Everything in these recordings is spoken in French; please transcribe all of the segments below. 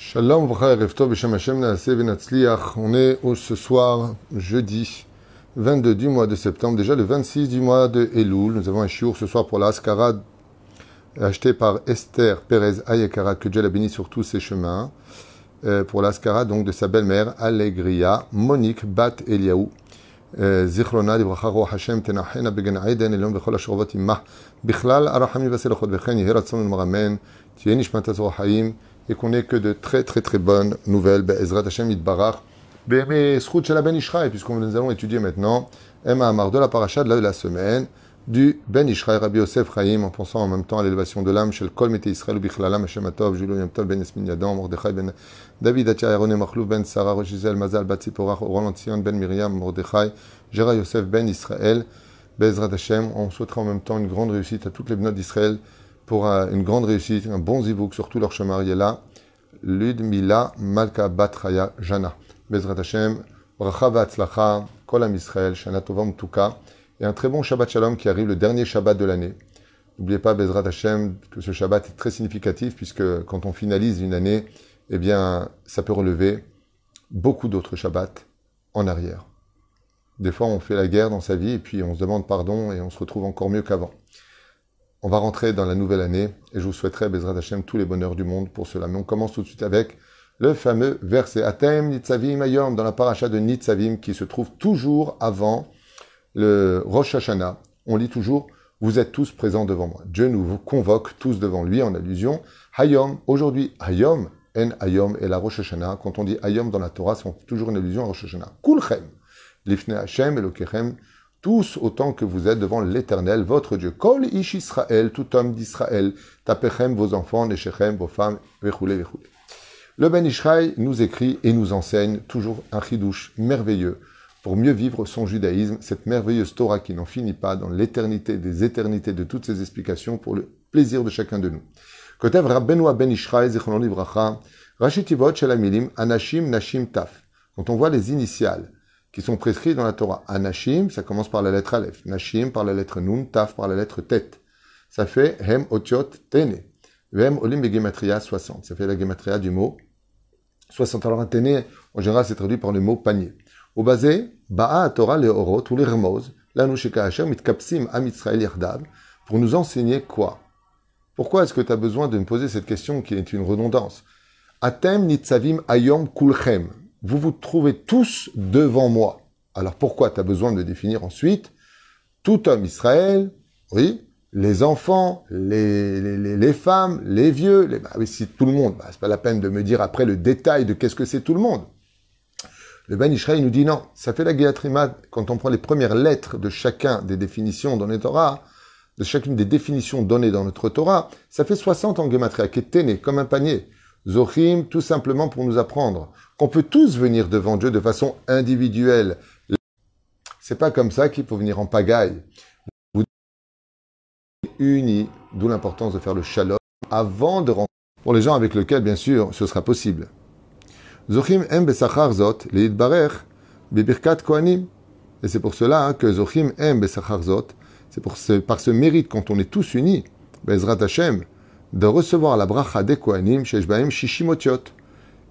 Shalom, Hashem On est ce soir, jeudi 22 du mois de septembre, déjà le 26 du mois de Elul. Nous avons un chiour ce soir pour la acheté par Esther Perez Ayekara, que Dieu la béni sur tous ses chemins. Euh, pour l'Askara donc de sa belle-mère, Allegria, Monique Bat Eliaou. זיכרונה לברכה רוח השם תנחנה בגן עדן עליון בכל השכבות עמה בכלל הרחמים והסלחות וכן יהי רצון למרמן תהיה נשמת הזרוע חיים et qu'on n'ait que de très très très bonnes nouvelles. Ezrat Hashem Yitbarach. Bémé Srout Ben Ishraï, puisque nous allons étudier maintenant Emma Amar de la paracha de la semaine du Ben Ishraï Rabbi Yosef Chaim, en pensant en même temps à l'élévation de l'âme chez le Kol Mete Israël, Bichlalam Hashem Atov, Julo Yom Tov Ben Esmin Yadam, Mordechai Ben David Atia Aaron Machlouf Ben Sarah Rochizel Mazal Bat Ziporach Roland Sion Ben Miriam Mordechai, Gera Yosef Ben Israël. Bezrat Hashem, on souhaitera en même temps une grande réussite à toutes les benotes d'Israël pour une grande réussite, un bon zivouk sur tout leur chemin. là, Ludmila Malka Batraya Jana. Bezrat Hashem, Bracha Vatzlacha, Kol Israël, Shana Tovam Tuka. Et un très bon Shabbat Shalom qui arrive le dernier Shabbat de l'année. N'oubliez pas, Bezrat Hashem, que ce Shabbat est très significatif puisque quand on finalise une année, eh bien, ça peut relever beaucoup d'autres Shabbats en arrière. Des fois, on fait la guerre dans sa vie et puis on se demande pardon et on se retrouve encore mieux qu'avant. On va rentrer dans la nouvelle année et je vous souhaiterais, Bezrat Hashem, tous les bonheurs du monde pour cela. Mais on commence tout de suite avec le fameux verset Atem Nitzavim Ayom dans la paracha de Nitzavim qui se trouve toujours avant le Rosh Hashanah. On lit toujours Vous êtes tous présents devant moi. Dieu nous convoque tous devant lui en allusion. Hayom, aujourd'hui, Hayom, En Hayom et la Rosh Hashanah. Quand on dit Hayom dans la Torah, c'est toujours une allusion à Rosh Hashanah. Kulchem, Lifne Hashem, Elokechem, tous autant que vous êtes devant l'Éternel, votre Dieu. Kol ish Israël, tout homme d'Israël, tapechem vos enfants, neshechem vos femmes, vechoule, vechoule. Le Ben Ishraï nous écrit et nous enseigne toujours un chidouche merveilleux pour mieux vivre son judaïsme, cette merveilleuse Torah qui n'en finit pas dans l'éternité des éternités de toutes ces explications pour le plaisir de chacun de nous. Ben. Quand on voit les initiales, qui sont prescrits dans la Torah. Anashim, ça commence par la lettre Aleph. Nashim par la lettre Nun. Taf par la lettre Tet. Ça fait Hem Otiot Tene. Vem Olim Gematria 60. Ça fait la Gematria du mot 60. Alors un Tene, en général, c'est traduit par le mot panier. Au basé, Ba'a Torah le Orot ou les Rmoz, Lanushika Hashem Mitkapsim Am Israël pour nous enseigner quoi? Pourquoi est-ce que tu as besoin de me poser cette question qui est une redondance? Atem Nitzavim Ayom Kulchem vous vous trouvez tous devant moi. Alors pourquoi tu as besoin de définir ensuite tout homme Israël, oui, les enfants, les, femmes, les vieux, les, bah oui, si tout le monde, bah, c'est pas la peine de me dire après le détail de qu'est-ce que c'est tout le monde. Le Ben Israël nous dit non, ça fait la Géatrima, quand on prend les premières lettres de chacun des définitions dans les Torah, de chacune des définitions données dans notre Torah, ça fait 60 en Gematria, qui est téné, comme un panier. Zochim, tout simplement pour nous apprendre qu'on peut tous venir devant Dieu de façon individuelle. C'est pas comme ça qu'il faut venir en pagaille. Vous unis, d'où l'importance de faire le shalom avant de rentrer. Pour les gens avec lesquels, bien sûr, ce sera possible. Zochim em besachar zot, leidbarech, bebirkat kohanim. Et c'est pour cela que Zochim em besachar zot, c'est par ce mérite quand on est tous unis, Bezrat Hashem, de recevoir la bracha des Kohanim, Sheshbaim Shishimotiot.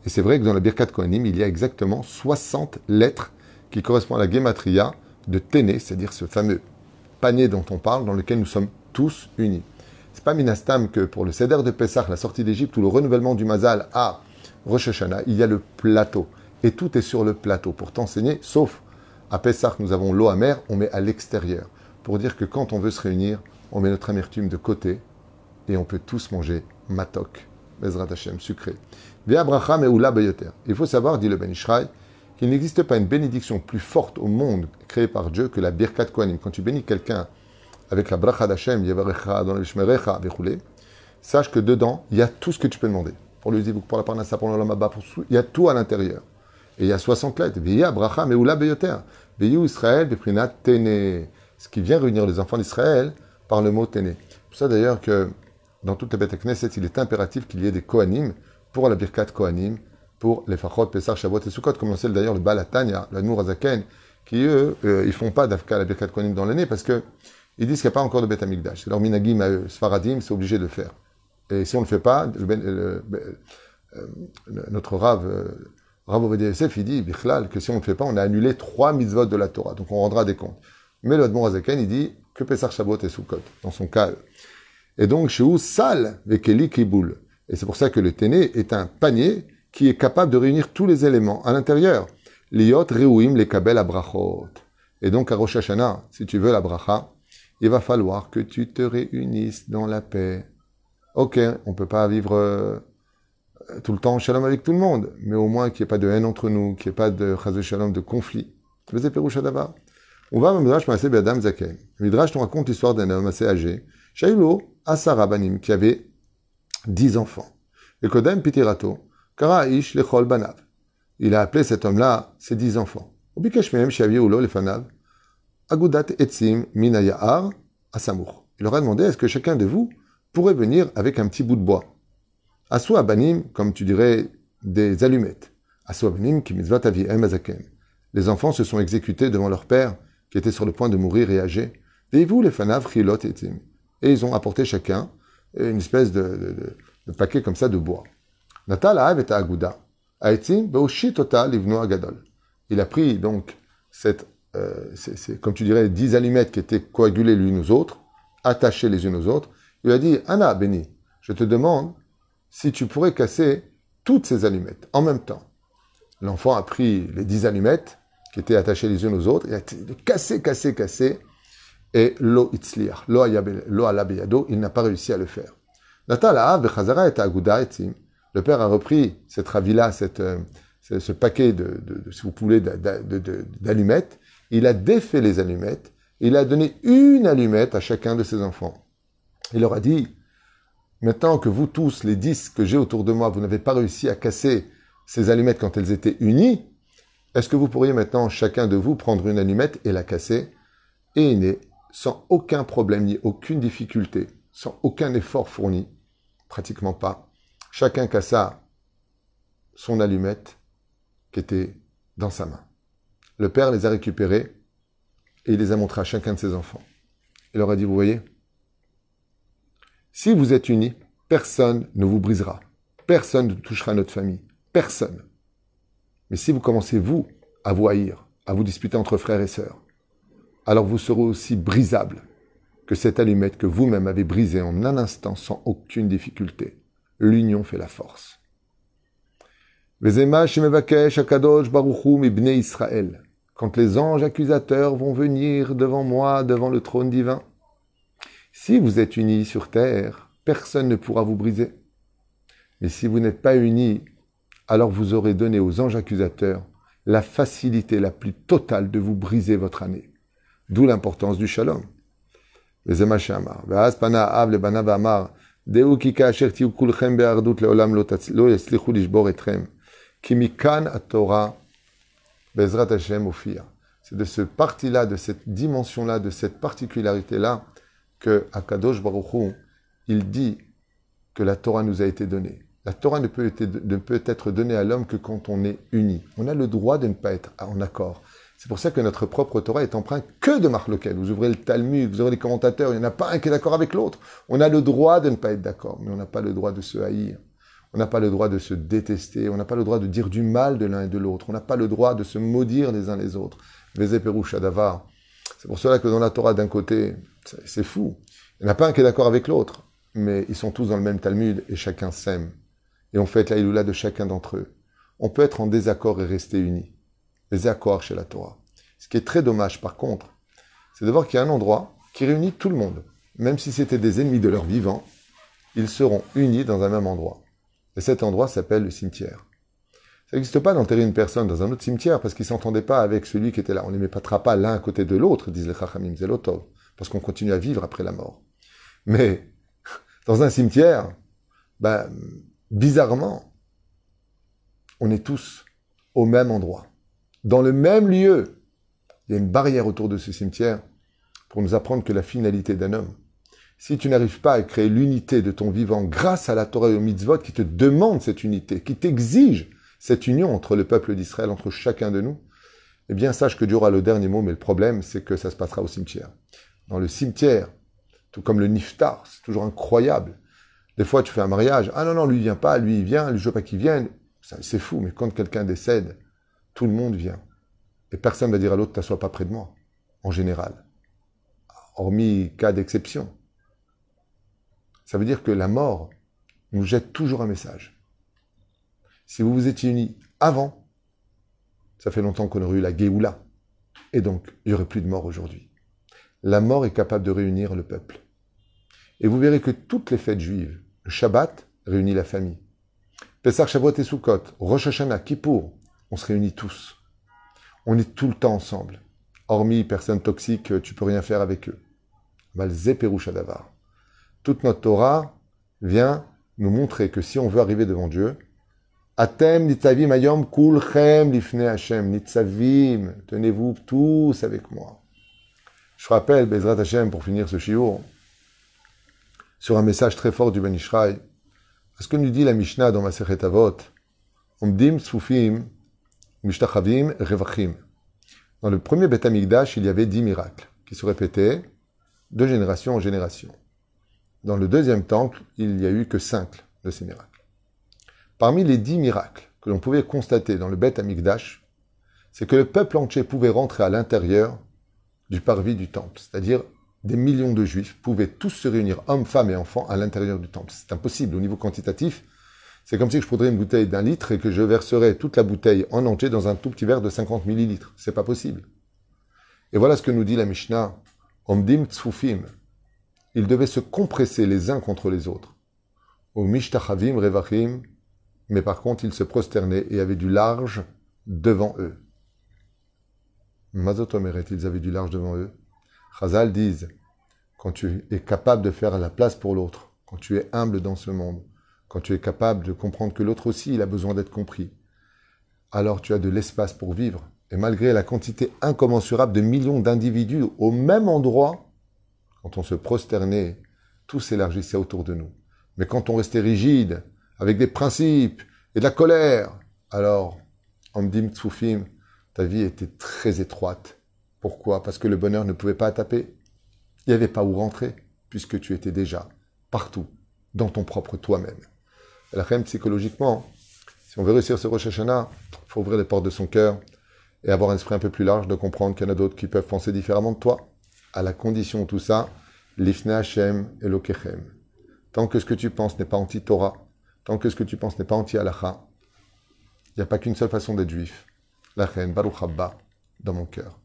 Et c'est vrai que dans la Birkat Kohanim, il y a exactement 60 lettres qui correspondent à la Gematria de Téné, c'est-à-dire ce fameux panier dont on parle, dans lequel nous sommes tous unis. C'est pas Minastam que pour le Seder de Pessah, la sortie d'Égypte ou le renouvellement du Mazal à Rosh Hashanah, il y a le plateau. Et tout est sur le plateau pour t'enseigner, sauf à Pessah, nous avons l'eau amère, on met à l'extérieur. Pour dire que quand on veut se réunir, on met notre amertume de côté et on peut tous manger matok, Bezrat Hashem, sucré. Il faut savoir, dit le Ben Ishraï, qu'il n'existe pas une bénédiction plus forte au monde créée par Dieu que la Birkat Kohanim. Quand tu bénis quelqu'un avec la bracha d'Hashem, Yevarecha, dans le sache que dedans, il y a tout ce que tu peux demander. Pour le Zivuk, pour la Parnassa, pour l'Olamaba, pour il y a tout à l'intérieur. Et il y a 60 lettres. Via bracha meula beyoter. Veyu Israël, tene. Ce qui vient réunir les enfants d'Israël par le mot tene. C'est pour ça d'ailleurs que dans toute la Beth Knesset, il est impératif qu'il y ait des Kohanim pour la Birkat Kohanim, pour les Fachot, Pesach, Shavuot et Sukkot, comme on sait d'ailleurs le Balatanya, le Nourazaken, qui eux, euh, ils font pas d'Afka la Birkat Kohanim dans l'année parce que ils disent qu'il n'y a pas encore de Beth Amikdash. C'est leur minagim à eux, Sfaradim, c'est obligé de faire. Et si on ne le fait pas, euh, notre Rav, euh, Rav Ovadia Yosef, il dit, Bichlal, que si on ne le fait pas, on a annulé trois mitzvot de la Torah. Donc on rendra des comptes. Mais le Admon il dit que Pesach Shabbat et Sukkot, dans son cas. Et donc, chez où sal, vekeli kiboul. Et c'est pour ça que le téné est un panier qui est capable de réunir tous les éléments à l'intérieur. Liot reuim les kabel abrachot. Et donc, à Rosh Hashanah, si tu veux la bracha, il va falloir que tu te réunisses dans la paix. Ok, on peut pas vivre euh, tout le temps en shalom avec tout le monde, mais au moins qu'il n'y ait pas de haine entre nous, qu'il n'y ait pas de chazé shalom, de conflit. On va à Midrash Maaseh Be'adam Zaken. Midrash nous raconte l'histoire d'un homme assez âgé, Shailo Asara Banim, qui avait dix enfants. Et Kodem Pitirato, Karaish Lechol Banav. Il a appelé cet homme-là ses dix enfants. Ubikesh Mehem Shaviulo Lefanav, Agudat Etzim Minayahar Asamour. Il leur a demandé, est-ce que chacun de vous pourrait venir avec un petit bout de bois? Asu Abanim, comme tu dirais, des allumettes. Asu Abanim qui aviem azaken. Les enfants se sont exécutés devant leur père, qui était sur le point de mourir et âgé. Et vous, les fanav, chilot etim. Et ils ont apporté chacun une espèce de, paquet comme ça de bois. Natal et aguda. Il a pris donc cette, euh, c'est, comme tu dirais, dix allumettes qui étaient coagulées l'une aux autres, attachées les unes aux autres. Il a dit, Anna, béni, je te demande si tu pourrais casser toutes ces allumettes en même temps. L'enfant a pris les dix allumettes qui étaient attachées les unes aux autres, et a cassé, cassé, cassé, et lo itzliach, lo alabeyado, il n'a pas réussi à le faire. Le père a repris cette ravila, cette, euh, ce paquet de, si vous voulez, d'allumettes, il a défait les allumettes, il a donné une allumette à chacun de ses enfants. Il leur a dit, Maintenant que vous tous, les dix que j'ai autour de moi, vous n'avez pas réussi à casser ces allumettes quand elles étaient unies, est-ce que vous pourriez maintenant, chacun de vous, prendre une allumette et la casser? Et est sans aucun problème ni aucune difficulté, sans aucun effort fourni, pratiquement pas. Chacun cassa son allumette qui était dans sa main. Le père les a récupérées et il les a montrées à chacun de ses enfants. Il leur a dit, vous voyez, si vous êtes unis, personne ne vous brisera. Personne ne touchera notre famille. Personne. Mais si vous commencez, vous, à vous haïr, à vous disputer entre frères et sœurs, alors vous serez aussi brisable que cette allumette que vous-même avez brisée en un instant sans aucune difficulté. L'union fait la force. Quand les anges accusateurs vont venir devant moi, devant le trône divin, si vous êtes unis sur terre, personne ne pourra vous briser. Mais si vous n'êtes pas unis, alors vous aurez donné aux anges accusateurs la facilité la plus totale de vous briser votre année. D'où l'importance du shalom. C'est de ce parti-là, de cette dimension-là, de cette particularité-là, que Akadosh Baruch il dit que la Torah nous a été donnée. La Torah ne peut être donnée à l'homme que quand on est uni. On a le droit de ne pas être en accord. C'est pour ça que notre propre Torah est empreinte que de lequel Vous ouvrez le Talmud, vous ouvrez les commentateurs, il n'y en a pas un qui est d'accord avec l'autre. On a le droit de ne pas être d'accord, mais on n'a pas le droit de se haïr. On n'a pas le droit de se détester, on n'a pas le droit de dire du mal de l'un et de l'autre, on n'a pas le droit de se maudire les uns les autres. C'est pour cela que dans la Torah, d'un côté, c'est fou. Il n'y en a pas un qui est d'accord avec l'autre, mais ils sont tous dans le même Talmud et chacun s'aime. Et on fait la Iloula de chacun d'entre eux. On peut être en désaccord et rester unis. Désaccord chez la Torah. Ce qui est très dommage, par contre, c'est de voir qu'il y a un endroit qui réunit tout le monde. Même si c'était des ennemis de leur vivant, ils seront unis dans un même endroit. Et cet endroit s'appelle le cimetière. Ça n'existe pas d'enterrer une personne dans un autre cimetière parce qu'ils s'entendaient pas avec celui qui était là. On ne les mettra pas l'un à côté de l'autre, disent les Chachamim, Zelotov, parce qu'on continue à vivre après la mort. Mais dans un cimetière, ben, bizarrement, on est tous au même endroit, dans le même lieu. Il y a une barrière autour de ce cimetière pour nous apprendre que la finalité d'un homme, si tu n'arrives pas à créer l'unité de ton vivant grâce à la Torah et au mitzvot qui te demande cette unité, qui t'exige cette union entre le peuple d'Israël, entre chacun de nous, eh bien, sache que Dieu aura le dernier mot, mais le problème, c'est que ça se passera au cimetière. Dans le cimetière, tout comme le niftar, c'est toujours incroyable. Des fois, tu fais un mariage. Ah non, non, lui, il vient pas, lui, il vient, lui, je veux pas qu'il vienne. C'est fou, mais quand quelqu'un décède, tout le monde vient. Et personne ne va dire à l'autre, t'assois pas près de moi, en général. Hormis cas d'exception. Ça veut dire que la mort nous jette toujours un message. Si vous vous étiez unis avant, ça fait longtemps qu'on aurait eu la Géoula. Et donc, il n'y aurait plus de mort aujourd'hui. La mort est capable de réunir le peuple. Et vous verrez que toutes les fêtes juives, le Shabbat réunit la famille. Pessah, Shavuot et Sukkot, Rosh Hashanah, Kippour, on se réunit tous. On est tout le temps ensemble. Hormis personnes toxiques, tu peux rien faire avec eux. Toute notre Torah vient nous montrer que si on veut arriver devant Dieu, Atem nitzavim ayom kulchem lifne Hashem. Nitzavim, tenez-vous tous avec moi. Je rappelle, Bezrat Hashem, pour finir ce shiur, sur un message très fort du Ben Ishraï. Ce que nous dit la Mishnah dans Masechet Avot, Omdim Tzfufim Mishtachavim Revachim. Dans le premier Beth Amikdash, il y avait dix miracles qui se répétaient de génération en génération. Dans le deuxième temple, il n'y a eu que cinq de ces miracles. Parmi les dix miracles que l'on pouvait constater dans le Beth Amikdash, c'est que le peuple entier pouvait rentrer à l'intérieur du parvis du temple. C'est-à-dire, des millions de juifs pouvaient tous se réunir, hommes, femmes et enfants, à l'intérieur du temple. C'est impossible au niveau quantitatif. C'est comme si je prendrais une bouteille d'un litre et que je verserais toute la bouteille en entier dans un tout petit verre de 50 millilitres. C'est pas possible. Et voilà ce que nous dit la Mishnah. Omdim tzfufim. Ils devaient se compresser les uns contre les autres. Au mishtachavim revachim mais par contre ils se prosternaient et avaient du large devant eux. Mazotomeret, ils avaient du large devant eux? Chazal disent, quand tu es capable de faire la place pour l'autre, quand tu es humble dans ce monde, quand tu es capable de comprendre que l'autre aussi, il a besoin d'être compris, alors tu as de l'espace pour vivre. Et malgré la quantité incommensurable de millions d'individus au même endroit, quand on se prosternait, tout s'élargissait autour de nous. Mais quand on restait rigide, avec des principes et de la colère, alors, Amdim Tsufim, ta vie était très étroite. Pourquoi? Parce que le bonheur ne pouvait pas taper. Il n'y avait pas où rentrer, puisque tu étais déjà partout, dans ton propre toi-même. La reine, psychologiquement, si on veut réussir ce Rosh Hashanah, il faut ouvrir les portes de son cœur et avoir un esprit un peu plus large de comprendre qu'il y en a d'autres qui peuvent penser différemment de toi, à la condition tout ça, l'ifne Hashem et l'okechem. Tant que ce que tu penses n'est pas anti-Torah, Tant que ce que tu penses n'est pas anti-halacha, il n'y a pas qu'une seule façon d'être juif. La reine, Baruch Habba, dans mon cœur.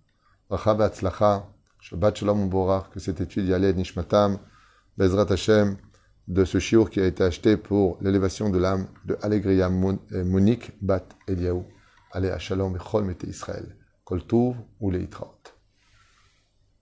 Shabbat Shalom que cette étude y Nishmatam, Bezrat Hashem, de ce shiur qui a été acheté pour l'élévation de l'âme de Allegria Monique Bat Eliaou. Allez à Shalom et Chol Mete Israël. Kol Touv ou Leitra.